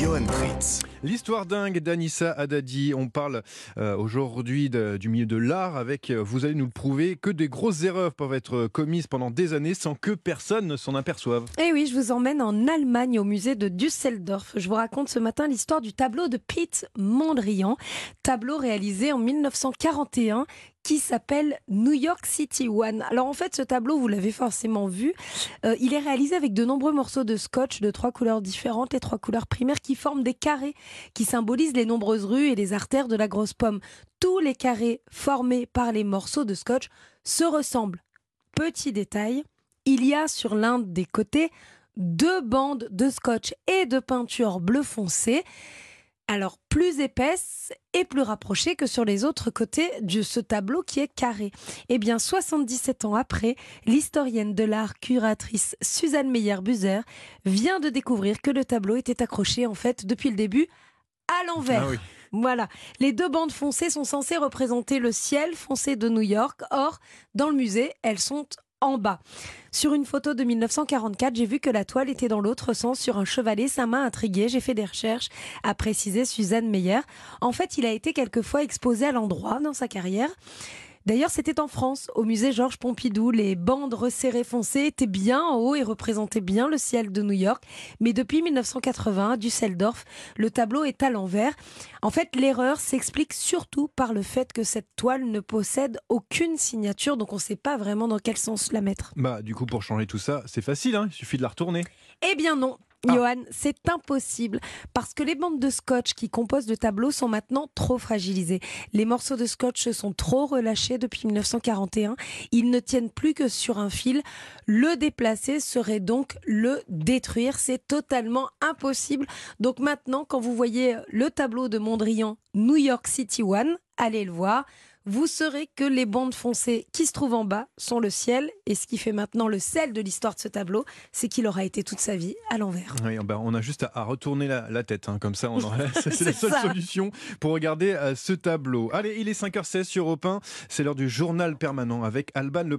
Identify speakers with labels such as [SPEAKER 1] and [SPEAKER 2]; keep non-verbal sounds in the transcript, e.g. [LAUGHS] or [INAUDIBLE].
[SPEAKER 1] Johan Pritz.
[SPEAKER 2] L'histoire dingue d'Anissa Haddadi. On parle euh, aujourd'hui du milieu de l'art avec, euh, vous allez nous le prouver, que des grosses erreurs peuvent être commises pendant des années sans que personne ne s'en aperçoive.
[SPEAKER 3] Eh oui, je vous emmène en Allemagne au musée de Düsseldorf. Je vous raconte ce matin l'histoire du tableau de Pete Mondrian, tableau réalisé en 1941 qui s'appelle New York City One. Alors en fait, ce tableau, vous l'avez forcément vu, euh, il est réalisé avec de nombreux morceaux de scotch de trois couleurs différentes, les trois couleurs primaires qui forment des carrés qui symbolisent les nombreuses rues et les artères de la grosse pomme. Tous les carrés formés par les morceaux de scotch se ressemblent. Petit détail, il y a sur l'un des côtés deux bandes de scotch et de peinture bleu foncé, alors plus épaisses et plus rapprochées que sur les autres côtés de ce tableau qui est carré. Eh bien, 77 ans après, l'historienne de l'art curatrice Suzanne Meyer-Buzer vient de découvrir que le tableau était accroché en fait depuis le début à l'envers.
[SPEAKER 2] Ah oui.
[SPEAKER 3] Voilà, les deux bandes foncées sont censées représenter le ciel foncé de New York. Or, dans le musée, elles sont en bas. Sur une photo de 1944, j'ai vu que la toile était dans l'autre sens sur un chevalet. Ça m'a intrigué. J'ai fait des recherches, a précisé Suzanne Meyer. En fait, il a été quelquefois exposé à l'endroit dans sa carrière. D'ailleurs, c'était en France, au musée Georges Pompidou. Les bandes resserrées foncées étaient bien en haut et représentaient bien le ciel de New York. Mais depuis 1980, à Düsseldorf, le tableau est à l'envers. En fait, l'erreur s'explique surtout par le fait que cette toile ne possède aucune signature, donc on ne sait pas vraiment dans quel sens la mettre.
[SPEAKER 2] Bah, du coup, pour changer tout ça, c'est facile, hein, il suffit de la retourner.
[SPEAKER 3] Eh bien non.
[SPEAKER 2] Ah.
[SPEAKER 3] Johan, c'est impossible parce que les bandes de scotch qui composent le tableau sont maintenant trop fragilisées. Les morceaux de scotch sont trop relâchés depuis 1941. Ils ne tiennent plus que sur un fil. Le déplacer serait donc le détruire. C'est totalement impossible. Donc maintenant, quand vous voyez le tableau de Mondrian New York City One, allez le voir. Vous saurez que les bandes foncées qui se trouvent en bas sont le ciel. Et ce qui fait maintenant le sel de l'histoire de ce tableau, c'est qu'il aura été toute sa vie à l'envers.
[SPEAKER 2] Oui, bah, on a juste à, retourner la, la tête, hein, comme ça, on c'est [LAUGHS]
[SPEAKER 3] C'est
[SPEAKER 2] la seule
[SPEAKER 3] ça.
[SPEAKER 2] solution pour regarder euh, ce tableau. Allez, il est 5h16 sur Europe 1, c'est l'heure du journal permanent avec Alban Le